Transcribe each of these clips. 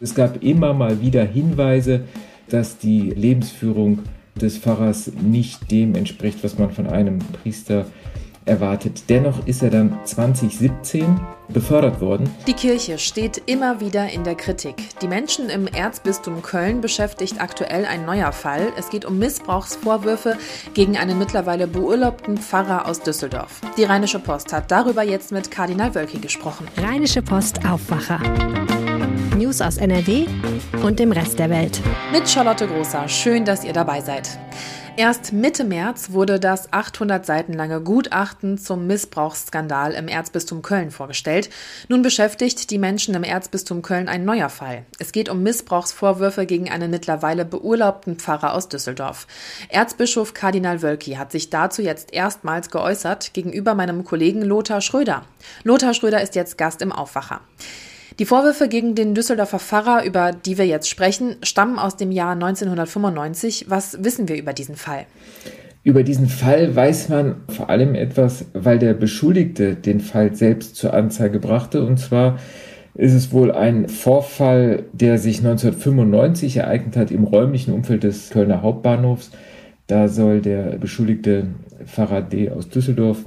Es gab immer mal wieder Hinweise, dass die Lebensführung des Pfarrers nicht dem entspricht, was man von einem Priester erwartet. Dennoch ist er dann 2017 befördert worden. Die Kirche steht immer wieder in der Kritik. Die Menschen im Erzbistum Köln beschäftigt aktuell ein neuer Fall. Es geht um Missbrauchsvorwürfe gegen einen mittlerweile beurlaubten Pfarrer aus Düsseldorf. Die Rheinische Post hat darüber jetzt mit Kardinal Wölki gesprochen. Rheinische Post Aufwacher. News aus NRW und dem Rest der Welt. Mit Charlotte Großer. Schön, dass ihr dabei seid. Erst Mitte März wurde das 800 Seiten lange Gutachten zum Missbrauchsskandal im Erzbistum Köln vorgestellt. Nun beschäftigt die Menschen im Erzbistum Köln ein neuer Fall. Es geht um Missbrauchsvorwürfe gegen einen mittlerweile beurlaubten Pfarrer aus Düsseldorf. Erzbischof Kardinal Wölki hat sich dazu jetzt erstmals geäußert gegenüber meinem Kollegen Lothar Schröder. Lothar Schröder ist jetzt Gast im Aufwacher. Die Vorwürfe gegen den Düsseldorfer Pfarrer, über die wir jetzt sprechen, stammen aus dem Jahr 1995. Was wissen wir über diesen Fall? Über diesen Fall weiß man vor allem etwas, weil der Beschuldigte den Fall selbst zur Anzeige brachte. Und zwar ist es wohl ein Vorfall, der sich 1995 ereignet hat im räumlichen Umfeld des Kölner Hauptbahnhofs. Da soll der beschuldigte Pfarrer D. aus Düsseldorf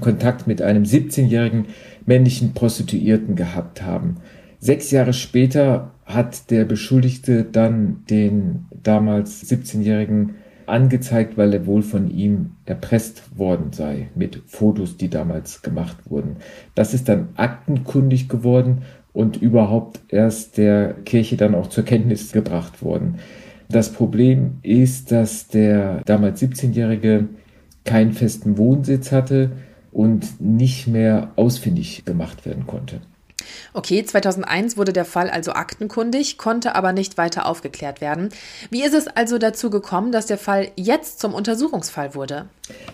Kontakt mit einem 17-jährigen männlichen Prostituierten gehabt haben. Sechs Jahre später hat der Beschuldigte dann den damals 17-jährigen angezeigt, weil er wohl von ihm erpresst worden sei mit Fotos, die damals gemacht wurden. Das ist dann aktenkundig geworden und überhaupt erst der Kirche dann auch zur Kenntnis gebracht worden. Das Problem ist, dass der damals 17-jährige keinen festen Wohnsitz hatte, und nicht mehr ausfindig gemacht werden konnte. Okay, 2001 wurde der Fall also aktenkundig, konnte aber nicht weiter aufgeklärt werden. Wie ist es also dazu gekommen, dass der Fall jetzt zum Untersuchungsfall wurde?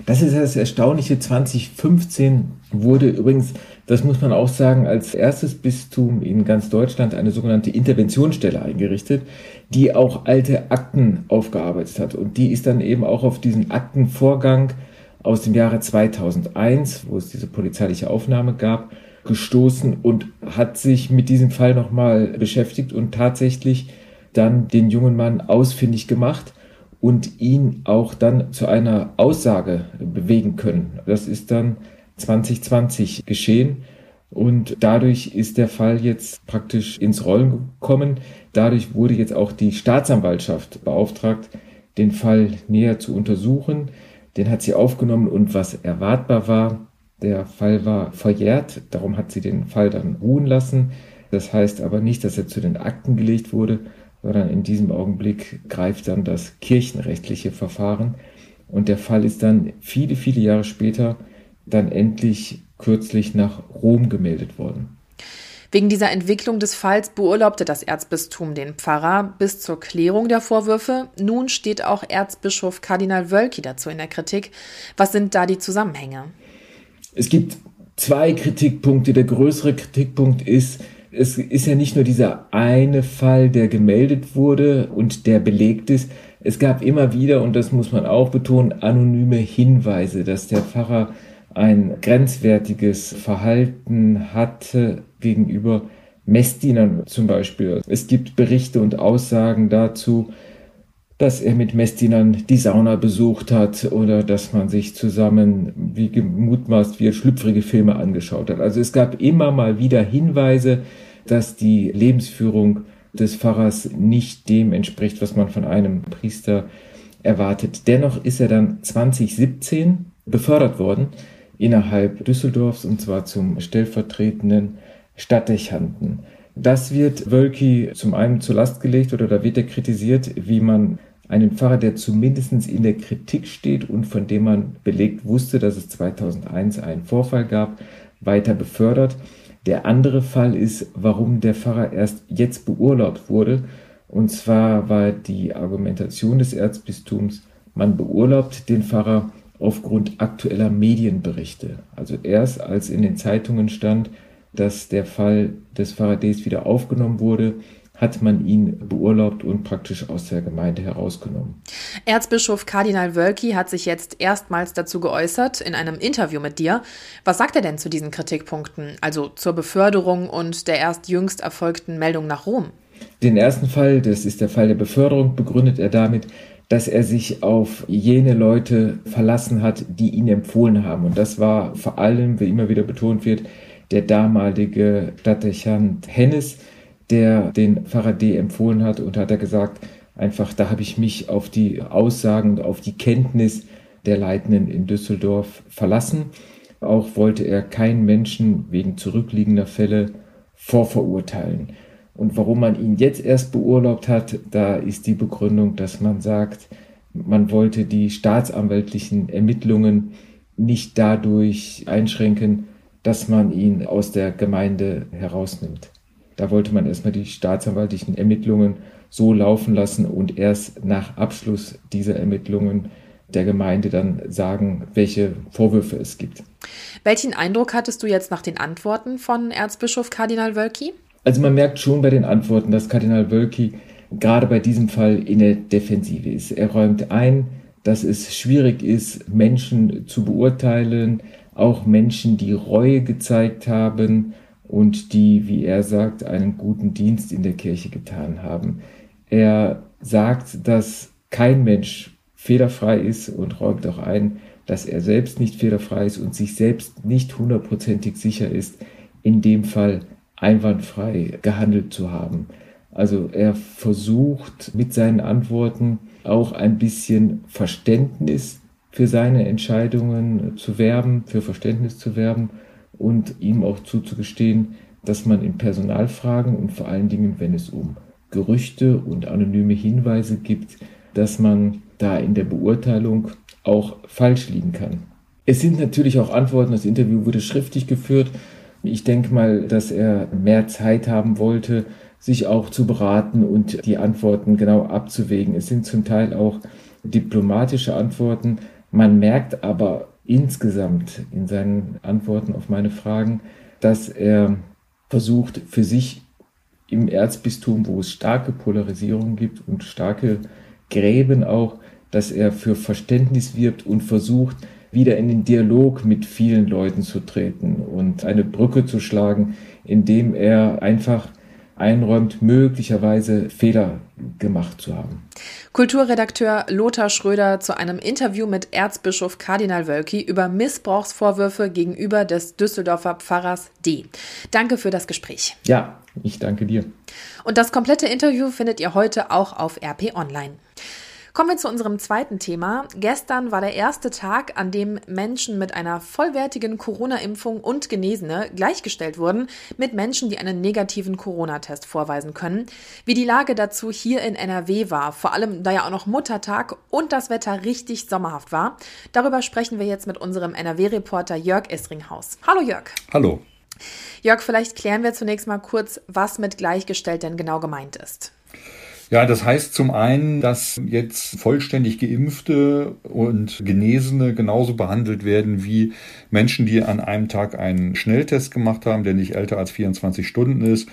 Das ist das Erstaunliche. 2015 wurde übrigens, das muss man auch sagen, als erstes Bistum in ganz Deutschland eine sogenannte Interventionsstelle eingerichtet, die auch alte Akten aufgearbeitet hat. Und die ist dann eben auch auf diesen Aktenvorgang aus dem Jahre 2001, wo es diese polizeiliche Aufnahme gab, gestoßen und hat sich mit diesem Fall nochmal beschäftigt und tatsächlich dann den jungen Mann ausfindig gemacht und ihn auch dann zu einer Aussage bewegen können. Das ist dann 2020 geschehen und dadurch ist der Fall jetzt praktisch ins Rollen gekommen. Dadurch wurde jetzt auch die Staatsanwaltschaft beauftragt, den Fall näher zu untersuchen. Den hat sie aufgenommen und was erwartbar war, der Fall war verjährt, darum hat sie den Fall dann ruhen lassen. Das heißt aber nicht, dass er zu den Akten gelegt wurde, sondern in diesem Augenblick greift dann das kirchenrechtliche Verfahren und der Fall ist dann viele, viele Jahre später dann endlich kürzlich nach Rom gemeldet worden. Wegen dieser Entwicklung des Falls beurlaubte das Erzbistum den Pfarrer bis zur Klärung der Vorwürfe. Nun steht auch Erzbischof Kardinal Wölki dazu in der Kritik. Was sind da die Zusammenhänge? Es gibt zwei Kritikpunkte. Der größere Kritikpunkt ist, es ist ja nicht nur dieser eine Fall, der gemeldet wurde und der belegt ist. Es gab immer wieder, und das muss man auch betonen, anonyme Hinweise, dass der Pfarrer ein grenzwertiges Verhalten hatte gegenüber Messdienern zum Beispiel. Es gibt Berichte und Aussagen dazu, dass er mit Messdienern die Sauna besucht hat oder dass man sich zusammen, wie gemutmaßt wird, schlüpfrige Filme angeschaut hat. Also es gab immer mal wieder Hinweise, dass die Lebensführung des Pfarrers nicht dem entspricht, was man von einem Priester erwartet. Dennoch ist er dann 2017 befördert worden innerhalb Düsseldorfs und zwar zum stellvertretenden Stadtdechanten. Das wird Wölki zum einen zur Last gelegt oder da wird er kritisiert, wie man einen Pfarrer, der zumindest in der Kritik steht und von dem man belegt wusste, dass es 2001 einen Vorfall gab, weiter befördert. Der andere Fall ist, warum der Pfarrer erst jetzt beurlaubt wurde. Und zwar war die Argumentation des Erzbistums, man beurlaubt den Pfarrer aufgrund aktueller Medienberichte. Also erst als in den Zeitungen stand, dass der Fall des Faradays wieder aufgenommen wurde, hat man ihn beurlaubt und praktisch aus der Gemeinde herausgenommen. Erzbischof Kardinal Wölki hat sich jetzt erstmals dazu geäußert in einem Interview mit dir. Was sagt er denn zu diesen Kritikpunkten, also zur Beförderung und der erst jüngst erfolgten Meldung nach Rom? Den ersten Fall, das ist der Fall der Beförderung, begründet er damit, dass er sich auf jene Leute verlassen hat, die ihn empfohlen haben. Und das war vor allem, wie immer wieder betont wird, der damalige Stadtdechant Hennes, der den D. empfohlen hat und hat er gesagt, einfach da habe ich mich auf die Aussagen und auf die Kenntnis der Leitenden in Düsseldorf verlassen. Auch wollte er keinen Menschen wegen zurückliegender Fälle vorverurteilen. Und warum man ihn jetzt erst beurlaubt hat, da ist die Begründung, dass man sagt, man wollte die staatsanwaltlichen Ermittlungen nicht dadurch einschränken, dass man ihn aus der Gemeinde herausnimmt. Da wollte man erstmal die staatsanwaltlichen Ermittlungen so laufen lassen und erst nach Abschluss dieser Ermittlungen der Gemeinde dann sagen, welche Vorwürfe es gibt. Welchen Eindruck hattest du jetzt nach den Antworten von Erzbischof Kardinal Wölki? Also man merkt schon bei den Antworten, dass Kardinal Wölki gerade bei diesem Fall in der Defensive ist. Er räumt ein, dass es schwierig ist, Menschen zu beurteilen, auch Menschen, die Reue gezeigt haben und die, wie er sagt, einen guten Dienst in der Kirche getan haben. Er sagt, dass kein Mensch fehlerfrei ist und räumt auch ein, dass er selbst nicht fehlerfrei ist und sich selbst nicht hundertprozentig sicher ist, in dem Fall einwandfrei gehandelt zu haben. Also er versucht mit seinen Antworten auch ein bisschen Verständnis für seine Entscheidungen zu werben, für Verständnis zu werben und ihm auch zuzugestehen, dass man in Personalfragen und vor allen Dingen, wenn es um Gerüchte und anonyme Hinweise gibt, dass man da in der Beurteilung auch falsch liegen kann. Es sind natürlich auch Antworten, das Interview wurde schriftlich geführt. Ich denke mal, dass er mehr Zeit haben wollte, sich auch zu beraten und die Antworten genau abzuwägen. Es sind zum Teil auch diplomatische Antworten. Man merkt aber insgesamt in seinen Antworten auf meine Fragen, dass er versucht, für sich im Erzbistum, wo es starke Polarisierung gibt und starke Gräben auch, dass er für Verständnis wirbt und versucht, wieder in den Dialog mit vielen Leuten zu treten und eine Brücke zu schlagen, indem er einfach einräumt, möglicherweise Fehler gemacht zu haben. Kulturredakteur Lothar Schröder zu einem Interview mit Erzbischof Kardinal Wölki über Missbrauchsvorwürfe gegenüber des Düsseldorfer Pfarrers D. Danke für das Gespräch. Ja, ich danke dir. Und das komplette Interview findet ihr heute auch auf RP Online. Kommen wir zu unserem zweiten Thema. Gestern war der erste Tag, an dem Menschen mit einer vollwertigen Corona-Impfung und Genesene gleichgestellt wurden mit Menschen, die einen negativen Corona-Test vorweisen können. Wie die Lage dazu hier in NRW war, vor allem da ja auch noch Muttertag und das Wetter richtig sommerhaft war, darüber sprechen wir jetzt mit unserem NRW-Reporter Jörg Esringhaus. Hallo Jörg. Hallo. Jörg, vielleicht klären wir zunächst mal kurz, was mit gleichgestellt denn genau gemeint ist. Ja, das heißt zum einen, dass jetzt vollständig geimpfte und Genesene genauso behandelt werden wie Menschen, die an einem Tag einen Schnelltest gemacht haben, der nicht älter als 24 Stunden ist,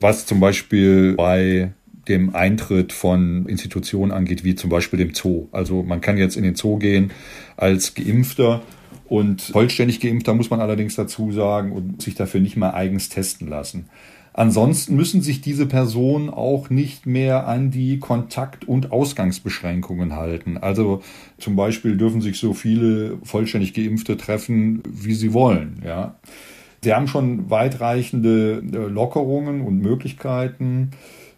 was zum Beispiel bei dem Eintritt von Institutionen angeht, wie zum Beispiel dem Zoo. Also man kann jetzt in den Zoo gehen als Geimpfter und vollständig Geimpfter muss man allerdings dazu sagen und sich dafür nicht mal eigens testen lassen. Ansonsten müssen sich diese Personen auch nicht mehr an die Kontakt- und Ausgangsbeschränkungen halten. Also zum Beispiel dürfen sich so viele vollständig Geimpfte treffen, wie sie wollen. Ja. Sie haben schon weitreichende äh, Lockerungen und Möglichkeiten,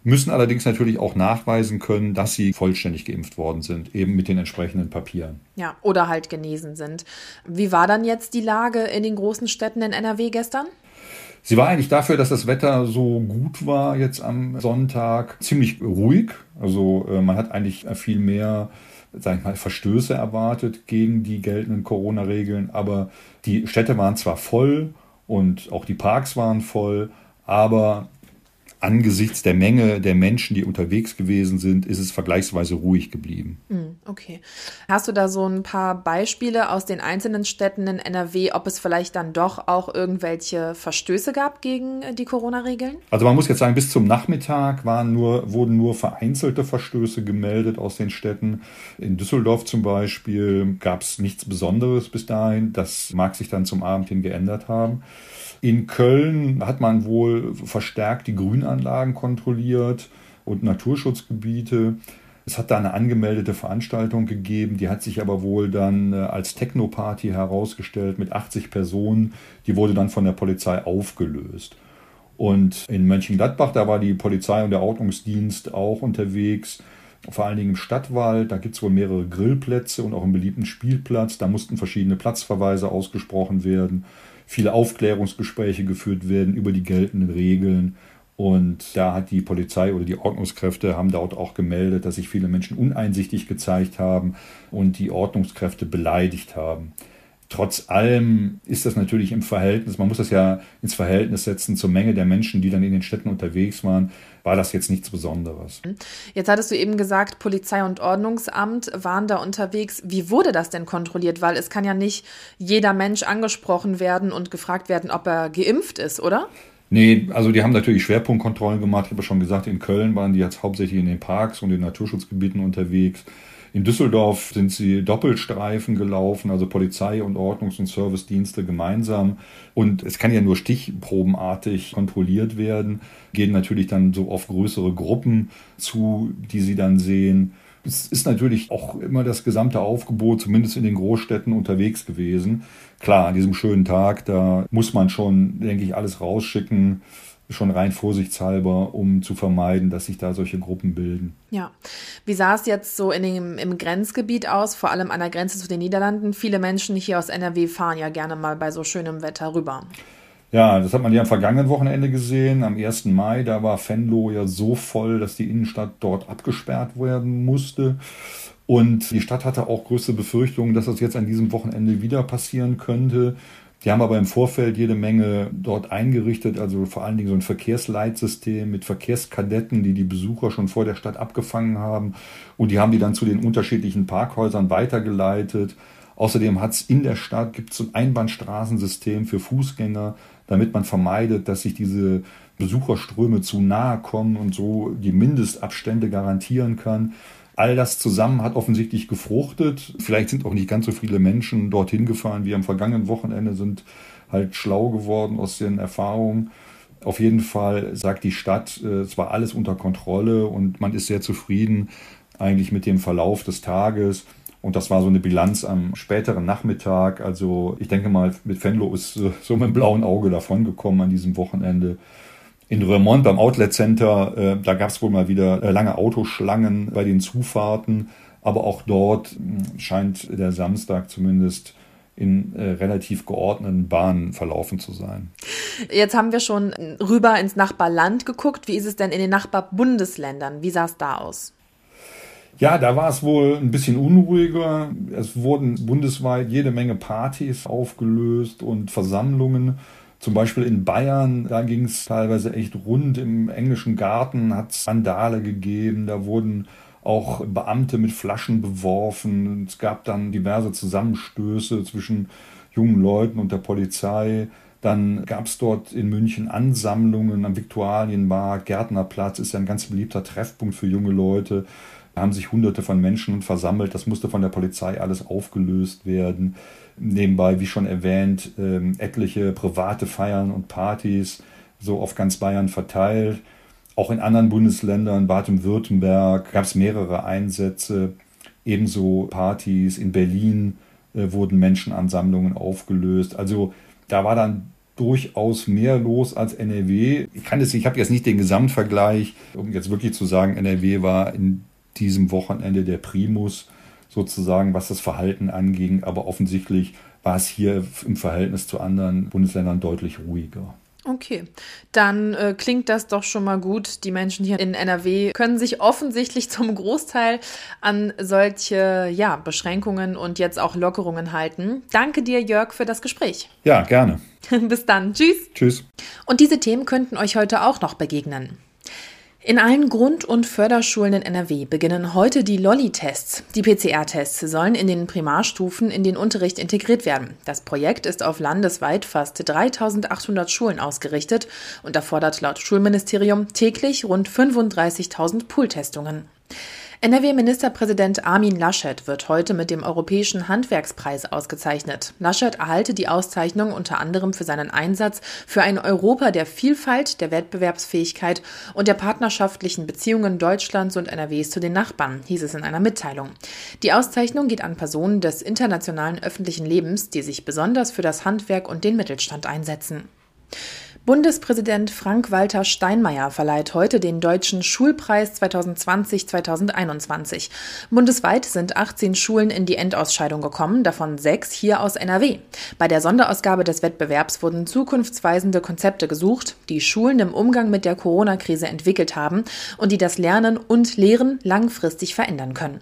müssen allerdings natürlich auch nachweisen können, dass sie vollständig geimpft worden sind, eben mit den entsprechenden Papieren. Ja, oder halt genesen sind. Wie war dann jetzt die Lage in den großen Städten in NRW gestern? Sie war eigentlich dafür, dass das Wetter so gut war jetzt am Sonntag, ziemlich ruhig. Also äh, man hat eigentlich viel mehr sag ich mal, Verstöße erwartet gegen die geltenden Corona-Regeln, aber die Städte waren zwar voll und auch die Parks waren voll, aber angesichts der Menge der Menschen, die unterwegs gewesen sind, ist es vergleichsweise ruhig geblieben. Hm, okay. Hast du da so ein paar Beispiele aus den einzelnen Städten in NRW, ob es vielleicht dann doch auch irgendwelche Verstöße gab gegen die Corona-Regeln? Also man muss jetzt sagen, bis zum Nachmittag waren nur, wurden nur vereinzelte Verstöße gemeldet aus den Städten. In Düsseldorf zum Beispiel gab es nichts Besonderes bis dahin. Das mag sich dann zum Abend hin geändert haben. In Köln hat man wohl verstärkt die Grünanlagen kontrolliert und Naturschutzgebiete. Es hat da eine angemeldete Veranstaltung gegeben, die hat sich aber wohl dann äh, als Techno-Party herausgestellt mit 80 Personen. Die wurde dann von der Polizei aufgelöst. Und in Mönchengladbach, da war die Polizei und der Ordnungsdienst auch unterwegs, vor allen Dingen im Stadtwald. Da gibt es wohl mehrere Grillplätze und auch einen beliebten Spielplatz. Da mussten verschiedene Platzverweise ausgesprochen werden viele Aufklärungsgespräche geführt werden über die geltenden Regeln. Und da hat die Polizei oder die Ordnungskräfte haben dort auch gemeldet, dass sich viele Menschen uneinsichtig gezeigt haben und die Ordnungskräfte beleidigt haben. Trotz allem ist das natürlich im Verhältnis, man muss das ja ins Verhältnis setzen zur Menge der Menschen, die dann in den Städten unterwegs waren, war das jetzt nichts Besonderes. Jetzt hattest du eben gesagt, Polizei und Ordnungsamt waren da unterwegs. Wie wurde das denn kontrolliert? Weil es kann ja nicht jeder Mensch angesprochen werden und gefragt werden, ob er geimpft ist, oder? Nee, also die haben natürlich Schwerpunktkontrollen gemacht. Ich habe schon gesagt, in Köln waren die jetzt hauptsächlich in den Parks und den Naturschutzgebieten unterwegs. In Düsseldorf sind sie Doppelstreifen gelaufen, also Polizei und Ordnungs- und Servicedienste gemeinsam. Und es kann ja nur stichprobenartig kontrolliert werden, gehen natürlich dann so auf größere Gruppen zu, die sie dann sehen. Es ist natürlich auch immer das gesamte Aufgebot, zumindest in den Großstädten, unterwegs gewesen. Klar, an diesem schönen Tag, da muss man schon, denke ich, alles rausschicken schon rein vorsichtshalber, um zu vermeiden, dass sich da solche Gruppen bilden. Ja. Wie sah es jetzt so in dem, im Grenzgebiet aus, vor allem an der Grenze zu den Niederlanden? Viele Menschen hier aus NRW fahren ja gerne mal bei so schönem Wetter rüber. Ja, das hat man ja am vergangenen Wochenende gesehen, am 1. Mai. Da war Venlo ja so voll, dass die Innenstadt dort abgesperrt werden musste. Und die Stadt hatte auch größte Befürchtungen, dass das jetzt an diesem Wochenende wieder passieren könnte. Die haben aber im Vorfeld jede Menge dort eingerichtet, also vor allen Dingen so ein Verkehrsleitsystem mit Verkehrskadetten, die die Besucher schon vor der Stadt abgefangen haben. Und die haben die dann zu den unterschiedlichen Parkhäusern weitergeleitet. Außerdem hat es in der Stadt gibt so ein Einbahnstraßensystem für Fußgänger, damit man vermeidet, dass sich diese Besucherströme zu nahe kommen und so die Mindestabstände garantieren kann. All das zusammen hat offensichtlich gefruchtet. Vielleicht sind auch nicht ganz so viele Menschen dorthin gefahren wie am vergangenen Wochenende, sind halt schlau geworden aus den Erfahrungen. Auf jeden Fall sagt die Stadt, äh, es war alles unter Kontrolle und man ist sehr zufrieden eigentlich mit dem Verlauf des Tages. Und das war so eine Bilanz am späteren Nachmittag. Also ich denke mal, mit Venlo ist so mit dem blauen Auge davongekommen an diesem Wochenende. In Remont beim Outlet Center, äh, da gab es wohl mal wieder äh, lange Autoschlangen bei den Zufahrten, aber auch dort mh, hm, scheint der Samstag zumindest in äh, relativ geordneten Bahnen verlaufen zu sein. Jetzt haben wir schon rüber ins Nachbarland geguckt. Wie ist es denn in den Nachbarbundesländern? Wie sah es da aus? Ja, da war es wohl ein bisschen unruhiger. Es wurden bundesweit jede Menge Partys aufgelöst und Versammlungen. Zum Beispiel in Bayern, da ging es teilweise echt rund. Im englischen Garten hat es Sandale gegeben. Da wurden auch Beamte mit Flaschen beworfen. Es gab dann diverse Zusammenstöße zwischen jungen Leuten und der Polizei. Dann gab es dort in München Ansammlungen am Viktualienmarkt. Gärtnerplatz ist ja ein ganz beliebter Treffpunkt für junge Leute. Haben sich hunderte von Menschen versammelt. Das musste von der Polizei alles aufgelöst werden. Nebenbei, wie schon erwähnt, ähm, etliche private Feiern und Partys so auf ganz Bayern verteilt. Auch in anderen Bundesländern, Baden-Württemberg, gab es mehrere Einsätze, ebenso Partys. In Berlin äh, wurden Menschenansammlungen aufgelöst. Also da war dann durchaus mehr los als NRW. Ich kann es, ich habe jetzt nicht den Gesamtvergleich, um jetzt wirklich zu sagen, NRW war in diesem Wochenende der Primus sozusagen, was das Verhalten anging. Aber offensichtlich war es hier im Verhältnis zu anderen Bundesländern deutlich ruhiger. Okay, dann äh, klingt das doch schon mal gut. Die Menschen hier in NRW können sich offensichtlich zum Großteil an solche ja, Beschränkungen und jetzt auch Lockerungen halten. Danke dir, Jörg, für das Gespräch. Ja, gerne. Bis dann. Tschüss. Tschüss. Und diese Themen könnten euch heute auch noch begegnen. In allen Grund- und Förderschulen in NRW beginnen heute die Lolli-Tests. Die PCR-Tests sollen in den Primarstufen in den Unterricht integriert werden. Das Projekt ist auf landesweit fast 3800 Schulen ausgerichtet und erfordert laut Schulministerium täglich rund 35.000 Pooltestungen. NRW-Ministerpräsident Armin Laschet wird heute mit dem Europäischen Handwerkspreis ausgezeichnet. Laschet erhalte die Auszeichnung unter anderem für seinen Einsatz für ein Europa der Vielfalt, der Wettbewerbsfähigkeit und der partnerschaftlichen Beziehungen Deutschlands und NRWs zu den Nachbarn, hieß es in einer Mitteilung. Die Auszeichnung geht an Personen des internationalen öffentlichen Lebens, die sich besonders für das Handwerk und den Mittelstand einsetzen. Bundespräsident Frank-Walter Steinmeier verleiht heute den Deutschen Schulpreis 2020-2021. Bundesweit sind 18 Schulen in die Endausscheidung gekommen, davon sechs hier aus NRW. Bei der Sonderausgabe des Wettbewerbs wurden zukunftsweisende Konzepte gesucht, die Schulen im Umgang mit der Corona-Krise entwickelt haben und die das Lernen und Lehren langfristig verändern können.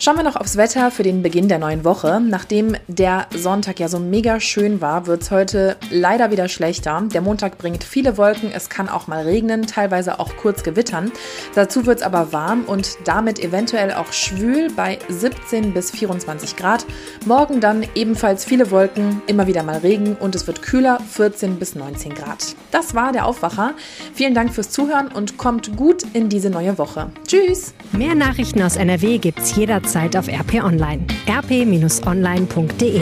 Schauen wir noch aufs Wetter für den Beginn der neuen Woche. Nachdem der Sonntag ja so mega schön war, wird es heute leider wieder schlechter. Der Montag bringt viele Wolken, es kann auch mal regnen, teilweise auch kurz gewittern. Dazu wird es aber warm und damit eventuell auch schwül bei 17 bis 24 Grad. Morgen dann ebenfalls viele Wolken, immer wieder mal Regen und es wird kühler, 14 bis 19 Grad. Das war der Aufwacher. Vielen Dank fürs Zuhören und kommt gut in diese neue Woche. Tschüss! Mehr Nachrichten aus NRW gibt's jederzeit Zeit auf RP Online. rp-online.de